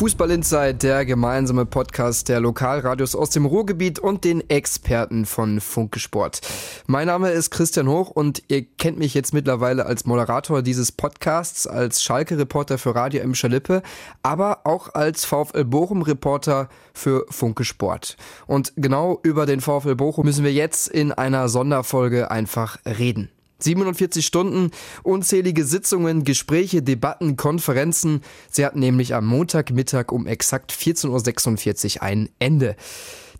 Fußball Inside, der gemeinsame Podcast der Lokalradios aus dem Ruhrgebiet und den Experten von Funke Sport. Mein Name ist Christian Hoch und ihr kennt mich jetzt mittlerweile als Moderator dieses Podcasts, als Schalke-Reporter für Radio M. Schalippe, aber auch als VfL Bochum-Reporter für Funke Sport. Und genau über den VfL Bochum müssen wir jetzt in einer Sonderfolge einfach reden. 47 Stunden, unzählige Sitzungen, Gespräche, Debatten, Konferenzen. Sie hatten nämlich am Montagmittag um exakt 14.46 Uhr ein Ende.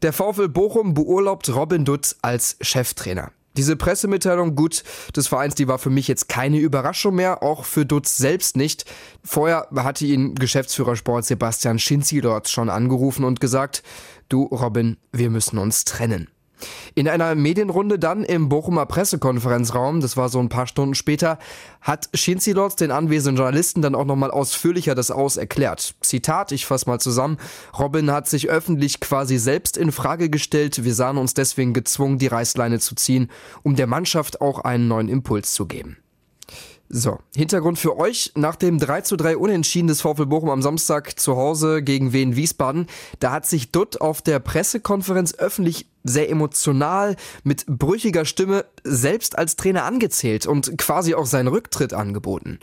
Der VfL Bochum beurlaubt Robin Dutt als Cheftrainer. Diese Pressemitteilung gut des Vereins, die war für mich jetzt keine Überraschung mehr, auch für Dutz selbst nicht. Vorher hatte ihn Geschäftsführer Sport Sebastian Schinzi dort schon angerufen und gesagt, du Robin, wir müssen uns trennen. In einer Medienrunde dann im Bochumer Pressekonferenzraum, das war so ein paar Stunden später, hat Schinzilotz den anwesenden Journalisten dann auch nochmal ausführlicher das Aus erklärt. Zitat, ich fasse mal zusammen, Robin hat sich öffentlich quasi selbst in Frage gestellt, wir sahen uns deswegen gezwungen, die Reißleine zu ziehen, um der Mannschaft auch einen neuen Impuls zu geben. So, Hintergrund für euch. Nach dem 3 zu 3 Unentschieden des VfL Bochum am Samstag zu Hause gegen Wien Wiesbaden, da hat sich Dutt auf der Pressekonferenz öffentlich sehr emotional, mit brüchiger Stimme selbst als Trainer angezählt und quasi auch seinen Rücktritt angeboten.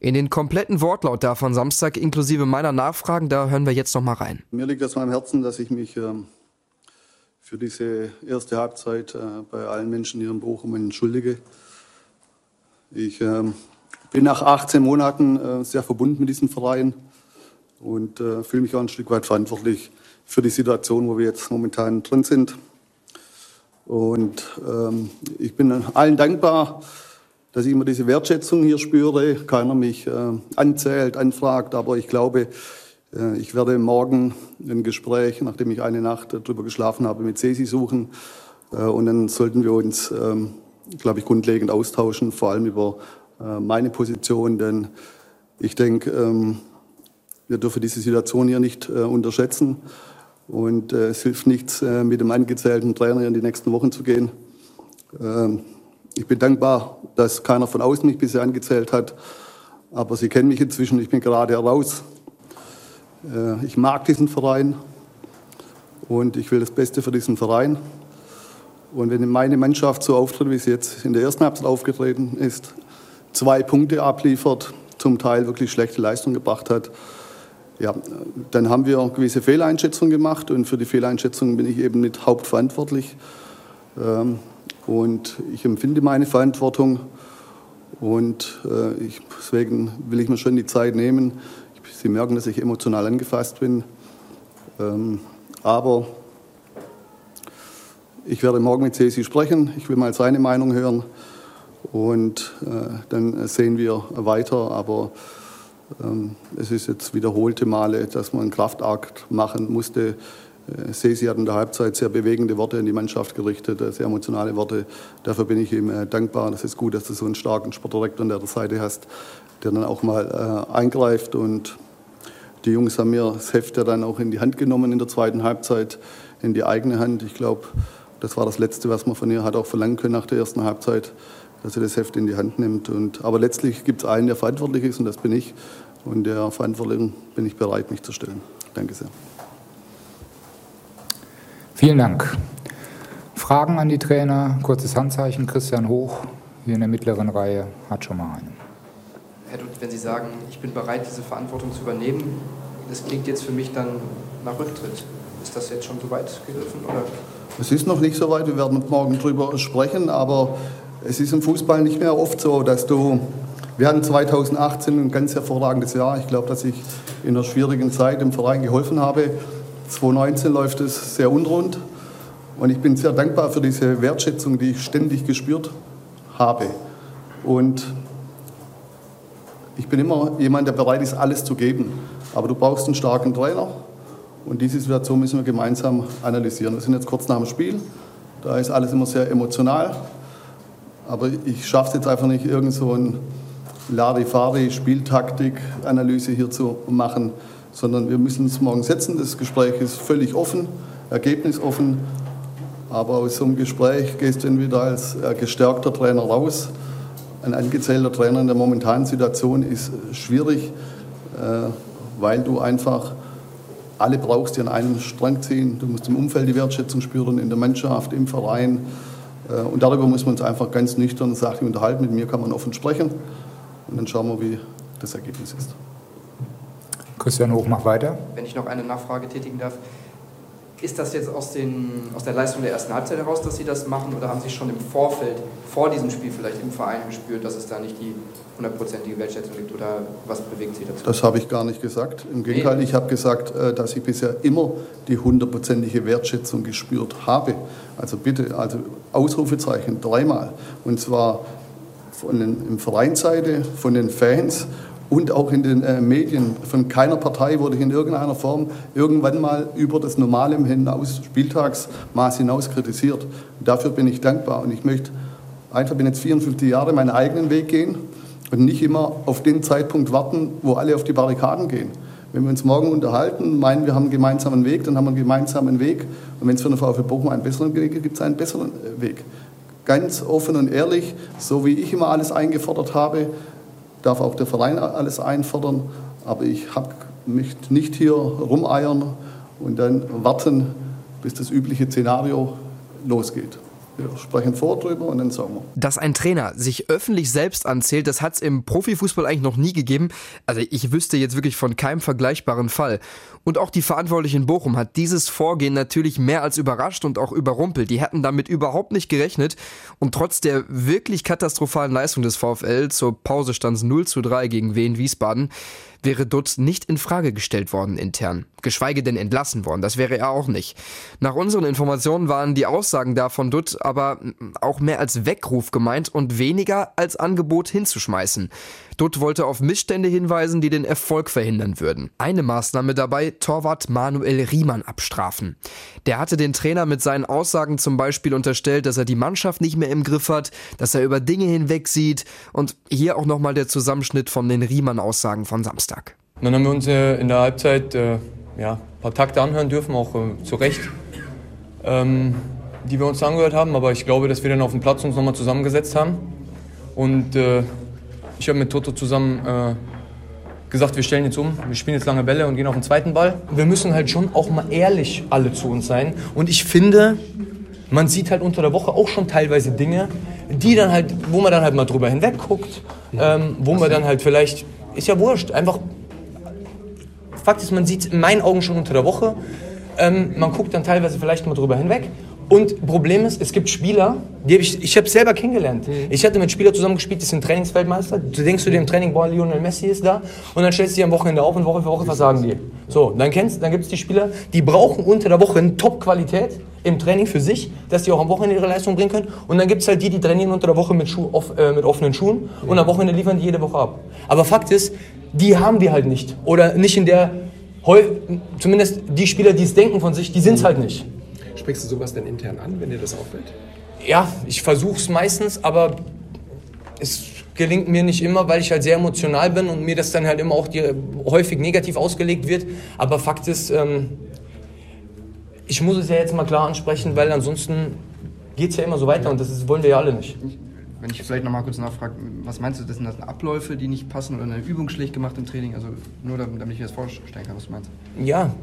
In den kompletten Wortlaut da von Samstag inklusive meiner Nachfragen, da hören wir jetzt noch mal rein. Mir liegt das mal am Herzen, dass ich mich ähm, für diese erste Halbzeit äh, bei allen Menschen hier in Bochum entschuldige. Ich ähm, bin nach 18 Monaten äh, sehr verbunden mit diesem Verein und äh, fühle mich auch ein Stück weit verantwortlich für die Situation, wo wir jetzt momentan drin sind. Und ähm, ich bin allen dankbar, dass ich immer diese Wertschätzung hier spüre. Keiner mich äh, anzählt, anfragt, aber ich glaube, äh, ich werde morgen ein Gespräch, nachdem ich eine Nacht darüber geschlafen habe, mit Cesi suchen. Äh, und dann sollten wir uns ähm, glaube ich, grundlegend austauschen, vor allem über äh, meine Position, denn ich denke, ähm, wir dürfen diese Situation hier nicht äh, unterschätzen und äh, es hilft nichts, mit dem angezählten Trainer in die nächsten Wochen zu gehen. Ähm, ich bin dankbar, dass keiner von außen mich bisher angezählt hat, aber Sie kennen mich inzwischen, ich bin gerade heraus. Ich mag diesen Verein und ich will das Beste für diesen Verein. Und wenn meine Mannschaft so auftritt, wie sie jetzt in der ersten Halbzeit aufgetreten ist, zwei Punkte abliefert, zum Teil wirklich schlechte Leistung gebracht hat, ja, dann haben wir gewisse Fehleinschätzungen gemacht und für die Fehleinschätzungen bin ich eben nicht hauptverantwortlich. Ähm, und ich empfinde meine Verantwortung und äh, ich, deswegen will ich mir schon die Zeit nehmen. Sie merken, dass ich emotional angefasst bin. Ähm, aber ich werde morgen mit Cesi sprechen. Ich will mal seine Meinung hören. Und äh, dann sehen wir weiter. Aber ähm, es ist jetzt wiederholte Male, dass man einen Kraftakt machen musste. Äh, Cesi hat in der Halbzeit sehr bewegende Worte in die Mannschaft gerichtet, äh, sehr emotionale Worte. Dafür bin ich ihm äh, dankbar. Das ist gut, dass du so einen starken Sportdirektor an der Seite hast, der dann auch mal äh, eingreift. Und die Jungs haben mir das Heft ja dann auch in die Hand genommen in der zweiten Halbzeit, in die eigene Hand. Ich glaube, das war das Letzte, was man von ihr hat auch verlangen können nach der ersten Halbzeit, dass sie das Heft in die Hand nimmt. Und, aber letztlich gibt es einen, der verantwortlich ist, und das bin ich. Und der Verantwortlichen bin ich bereit, mich zu stellen. Danke sehr. Vielen Dank. Fragen an die Trainer, kurzes Handzeichen, Christian Hoch, hier in der mittleren Reihe, hat schon mal einen. Herr Dutt, wenn Sie sagen, ich bin bereit, diese Verantwortung zu übernehmen, das klingt jetzt für mich dann nach Rücktritt. Ist das jetzt schon so weit gegriffen? Oder? Es ist noch nicht so weit, wir werden morgen drüber sprechen, aber es ist im Fußball nicht mehr oft so, dass du. Wir hatten 2018 ein ganz hervorragendes Jahr. Ich glaube, dass ich in einer schwierigen Zeit im Verein geholfen habe. 2019 läuft es sehr unrund und ich bin sehr dankbar für diese Wertschätzung, die ich ständig gespürt habe. Und ich bin immer jemand, der bereit ist, alles zu geben. Aber du brauchst einen starken Trainer, und diese Situation müssen wir gemeinsam analysieren. Wir sind jetzt kurz nach dem Spiel. Da ist alles immer sehr emotional. Aber ich schaffe es jetzt einfach nicht, irgend so ein Larifari-Spieltaktik-Analyse hier zu machen. sondern wir müssen uns morgen setzen. Das Gespräch ist völlig offen, ergebnisoffen. Aber aus so einem Gespräch gehst du entweder als äh, gestärkter Trainer raus. Ein angezählter Trainer in der momentanen Situation ist schwierig, äh, weil du einfach alle brauchst, die an einem Strang ziehen. Du musst im Umfeld die Wertschätzung spüren, in der Mannschaft, im Verein. Äh, und darüber muss man uns einfach ganz nüchtern und sachlich unterhalten. Mit mir kann man offen sprechen. Und dann schauen wir, wie das Ergebnis ist. Christian Hoch, mach weiter. Wenn ich noch eine Nachfrage tätigen darf. Ist das jetzt aus, den, aus der Leistung der ersten Halbzeit heraus, dass Sie das machen, oder haben Sie schon im Vorfeld, vor diesem Spiel vielleicht im Verein gespürt, dass es da nicht die hundertprozentige Wertschätzung gibt, oder was bewegt Sie dazu? Das habe ich gar nicht gesagt. Im Gegenteil, nee. ich habe gesagt, äh, dass ich bisher immer die hundertprozentige Wertschätzung gespürt habe. Also bitte, also Ausrufezeichen dreimal. Und zwar von den, Vereinsseite, von den Fans und auch in den äh, Medien. Von keiner Partei wurde ich in irgendeiner Form irgendwann mal über das normale hinaus, Spieltagsmaß hinaus kritisiert. Und dafür bin ich dankbar und ich möchte einfach, bin jetzt 54 Jahre, meinen eigenen Weg gehen und nicht immer auf den Zeitpunkt warten, wo alle auf die Barrikaden gehen. Wenn wir uns morgen unterhalten, meinen wir haben einen gemeinsamen Weg, dann haben wir einen gemeinsamen Weg. Und wenn es für eine VfL Bochum einen besseren Weg gibt, gibt es einen besseren äh, Weg. Ganz offen und ehrlich, so wie ich immer alles eingefordert habe, darf auch der Verein alles einfordern, aber ich hab, möchte nicht hier rumeiern und dann warten, bis das übliche Szenario losgeht. Wir sprechen vor drüber und dann sagen wir. Dass ein Trainer sich öffentlich selbst anzählt, das hat es im Profifußball eigentlich noch nie gegeben. Also ich wüsste jetzt wirklich von keinem vergleichbaren Fall. Und auch die Verantwortlichen in Bochum hat dieses Vorgehen natürlich mehr als überrascht und auch überrumpelt. Die hätten damit überhaupt nicht gerechnet. Und trotz der wirklich katastrophalen Leistung des VfL zur Pause stand es 0 zu 3 gegen Wien Wiesbaden wäre Dutz nicht in Frage gestellt worden intern, geschweige denn entlassen worden. Das wäre er auch nicht. Nach unseren Informationen waren die Aussagen da von Dutt aber auch mehr als Weckruf gemeint und weniger als Angebot hinzuschmeißen. Dutt wollte auf Missstände hinweisen, die den Erfolg verhindern würden. Eine Maßnahme dabei, Torwart Manuel Riemann abstrafen. Der hatte den Trainer mit seinen Aussagen zum Beispiel unterstellt, dass er die Mannschaft nicht mehr im Griff hat, dass er über Dinge hinwegsieht und hier auch nochmal der Zusammenschnitt von den Riemann-Aussagen von Samstag. Dann haben wir uns äh, in der Halbzeit äh, ja, ein paar Takte anhören dürfen, auch äh, zu Recht, ähm, die wir uns angehört haben. Aber ich glaube, dass wir dann auf dem Platz uns nochmal zusammengesetzt haben und äh, ich habe mit Toto zusammen äh, gesagt, wir stellen jetzt um, wir spielen jetzt lange Bälle und gehen auf den zweiten Ball. Wir müssen halt schon auch mal ehrlich alle zu uns sein. Und ich finde, man sieht halt unter der Woche auch schon teilweise Dinge, die dann halt, wo man dann halt mal drüber hinweg guckt, ähm, wo man dann halt vielleicht, ist ja wurscht, einfach, Fakt ist, man sieht in meinen Augen schon unter der Woche, ähm, man guckt dann teilweise vielleicht mal drüber hinweg und Problem ist, es gibt Spieler, die hab ich, ich habe selber kennengelernt. Mhm. Ich hatte mit Spielern zusammengespielt, die sind Trainingsweltmeister. Du denkst du dir im Training, boah, Lionel Messi ist da. Und dann stellst du dich am Wochenende auf und Woche für Woche versagen die. So, dann kennst, dann gibt es die Spieler, die brauchen unter der Woche eine Top-Qualität im Training für sich, dass die auch am Wochenende ihre Leistung bringen können. Und dann gibt es halt die, die trainieren unter der Woche mit, Schuh, off, äh, mit offenen Schuhen und am Wochenende liefern die jede Woche ab. Aber Fakt ist, die haben wir halt nicht. Oder nicht in der, zumindest die Spieler, die es denken von sich, die sind es halt nicht. Sprichst du sowas denn intern an, wenn dir das auffällt? Ja, ich versuche es meistens, aber es gelingt mir nicht immer, weil ich halt sehr emotional bin und mir das dann halt immer auch die, häufig negativ ausgelegt wird. Aber Fakt ist, ähm, ich muss es ja jetzt mal klar ansprechen, weil ansonsten geht es ja immer so weiter und das ist, wollen wir ja alle nicht. Wenn ich vielleicht noch mal kurz nachfrage, was meinst du, das sind das Abläufe, die nicht passen oder eine Übung schlecht gemacht im Training? Also nur damit ich mir das vorstellen kann, was du meinst. Ja,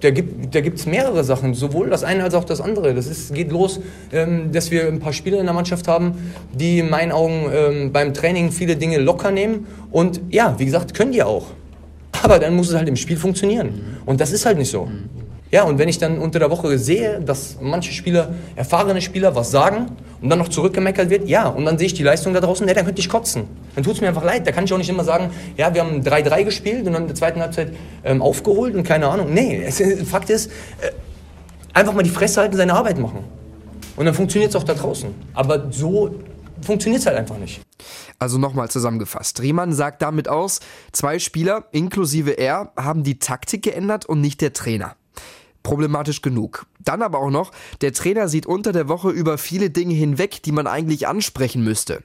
da gibt es da mehrere Sachen, sowohl das eine als auch das andere. Das ist, geht los, ähm, dass wir ein paar Spieler in der Mannschaft haben, die in meinen Augen ähm, beim Training viele Dinge locker nehmen. Und ja, wie gesagt, können die auch. Aber dann muss es halt im Spiel funktionieren. Und das ist halt nicht so. Ja, und wenn ich dann unter der Woche sehe, dass manche Spieler, erfahrene Spieler, was sagen und dann noch zurückgemeckert wird, ja, und dann sehe ich die Leistung da draußen, ja, dann könnte ich kotzen. Dann tut es mir einfach leid. Da kann ich auch nicht immer sagen, ja, wir haben 3-3 gespielt und dann in der zweiten Halbzeit ähm, aufgeholt und keine Ahnung. Nee, es, Fakt ist, äh, einfach mal die Fresse halten, seine Arbeit machen. Und dann funktioniert es auch da draußen. Aber so funktioniert es halt einfach nicht. Also nochmal zusammengefasst. Riemann sagt damit aus, zwei Spieler, inklusive er, haben die Taktik geändert und nicht der Trainer problematisch genug. Dann aber auch noch, der Trainer sieht unter der Woche über viele Dinge hinweg, die man eigentlich ansprechen müsste.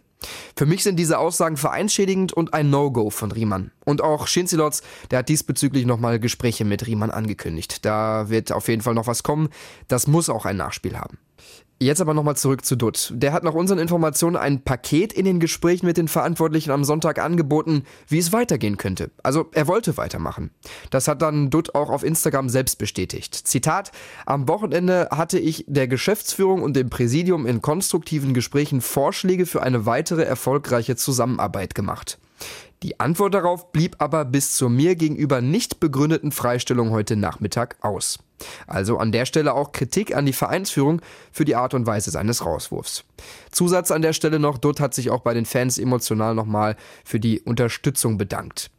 Für mich sind diese Aussagen vereinsschädigend und ein No-Go von Riemann. Und auch Schinzilots, der hat diesbezüglich nochmal Gespräche mit Riemann angekündigt. Da wird auf jeden Fall noch was kommen. Das muss auch ein Nachspiel haben. Jetzt aber nochmal zurück zu Dutt. Der hat nach unseren Informationen ein Paket in den Gesprächen mit den Verantwortlichen am Sonntag angeboten, wie es weitergehen könnte. Also er wollte weitermachen. Das hat dann Dutt auch auf Instagram selbst bestätigt. Zitat, am Wochenende hatte ich der Geschäftsführung und dem Präsidium in konstruktiven Gesprächen Vorschläge für eine weitere erfolgreiche Zusammenarbeit gemacht. Die Antwort darauf blieb aber bis zur mir gegenüber nicht begründeten Freistellung heute Nachmittag aus. Also an der Stelle auch Kritik an die Vereinsführung für die Art und Weise seines Rauswurfs. Zusatz an der Stelle noch, Dutt hat sich auch bei den Fans emotional nochmal für die Unterstützung bedankt.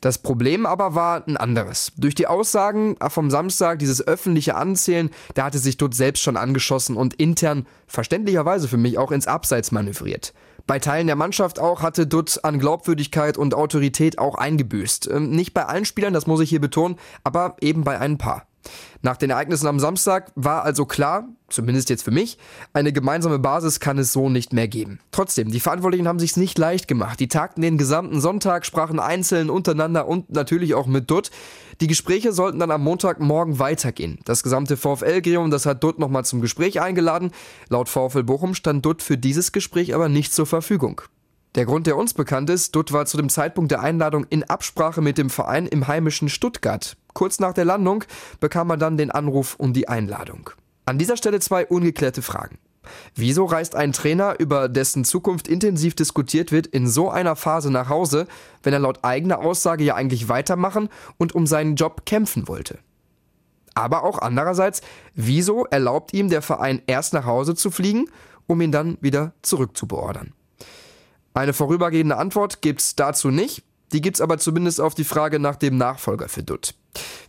Das Problem aber war ein anderes. Durch die Aussagen vom Samstag, dieses öffentliche Anzählen, da hatte sich Dutt selbst schon angeschossen und intern, verständlicherweise für mich, auch ins Abseits manövriert. Bei Teilen der Mannschaft auch hatte Dutt an Glaubwürdigkeit und Autorität auch eingebüßt. Ähm, nicht bei allen Spielern, das muss ich hier betonen, aber eben bei ein paar. Nach den Ereignissen am Samstag war also klar, zumindest jetzt für mich, eine gemeinsame Basis kann es so nicht mehr geben. Trotzdem, die Verantwortlichen haben sich's nicht leicht gemacht. Die tagten den gesamten Sonntag, sprachen einzeln untereinander und natürlich auch mit Dutt. Die Gespräche sollten dann am Montagmorgen weitergehen. Das gesamte VfL-Gremium, das hat Dutt nochmal zum Gespräch eingeladen. Laut VfL Bochum stand Dutt für dieses Gespräch aber nicht zur Verfügung. Der Grund, der uns bekannt ist, Dutt war zu dem Zeitpunkt der Einladung in Absprache mit dem Verein im heimischen Stuttgart. Kurz nach der Landung bekam er dann den Anruf und die Einladung. An dieser Stelle zwei ungeklärte Fragen. Wieso reist ein Trainer, über dessen Zukunft intensiv diskutiert wird, in so einer Phase nach Hause, wenn er laut eigener Aussage ja eigentlich weitermachen und um seinen Job kämpfen wollte? Aber auch andererseits, wieso erlaubt ihm der Verein erst nach Hause zu fliegen, um ihn dann wieder zurückzubeordern? Eine vorübergehende Antwort gibt's dazu nicht. Die gibt's aber zumindest auf die Frage nach dem Nachfolger für Dutt.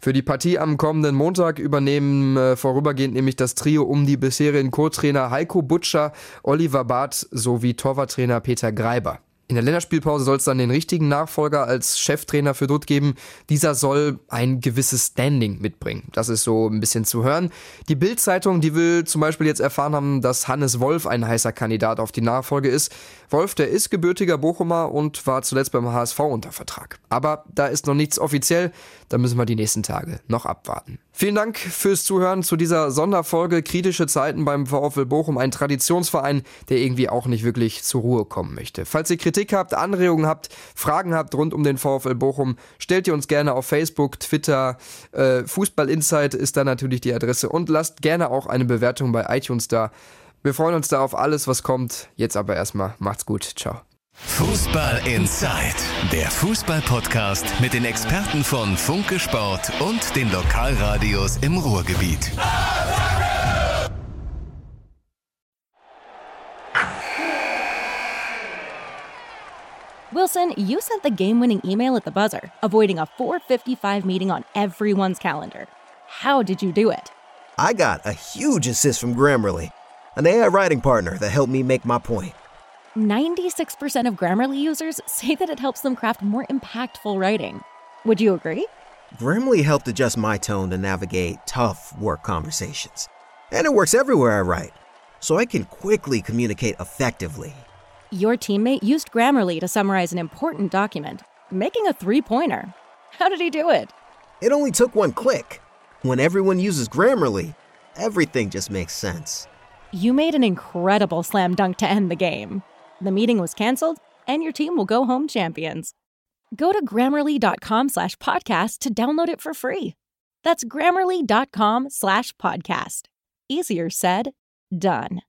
Für die Partie am kommenden Montag übernehmen äh, vorübergehend nämlich das Trio um die bisherigen Co-Trainer Heiko Butcher, Oliver Barth sowie Torwarttrainer Peter Greiber. In der Länderspielpause soll es dann den richtigen Nachfolger als Cheftrainer für Dutt geben. Dieser soll ein gewisses Standing mitbringen. Das ist so ein bisschen zu hören. Die Bild-Zeitung, die will zum Beispiel jetzt erfahren haben, dass Hannes Wolf ein heißer Kandidat auf die Nachfolge ist. Wolf, der ist gebürtiger Bochumer und war zuletzt beim HSV unter Vertrag. Aber da ist noch nichts offiziell. Da müssen wir die nächsten Tage noch abwarten. Vielen Dank fürs Zuhören zu dieser Sonderfolge Kritische Zeiten beim VfL Bochum, ein Traditionsverein, der irgendwie auch nicht wirklich zur Ruhe kommen möchte. Falls ihr Kritik habt, Anregungen habt, Fragen habt rund um den VfL Bochum, stellt ihr uns gerne auf Facebook, Twitter, äh, Fußball Insight ist da natürlich die Adresse und lasst gerne auch eine Bewertung bei iTunes da. Wir freuen uns da auf alles, was kommt. Jetzt aber erstmal macht's gut. Ciao. Fußball Inside, der Fußball-Podcast mit den Experten von Funke Sport und den Lokalradios im Ruhrgebiet. Wilson, you sent the game winning email at the buzzer, avoiding a 455 meeting on everyone's calendar. How did you do it? I got a huge assist from Grammarly, an AI writing partner that helped me make my point. 96% of Grammarly users say that it helps them craft more impactful writing. Would you agree? Grammarly helped adjust my tone to navigate tough work conversations. And it works everywhere I write, so I can quickly communicate effectively. Your teammate used Grammarly to summarize an important document, making a three pointer. How did he do it? It only took one click. When everyone uses Grammarly, everything just makes sense. You made an incredible slam dunk to end the game. The meeting was canceled, and your team will go home champions. Go to grammarly.com slash podcast to download it for free. That's grammarly.com slash podcast. Easier said, done.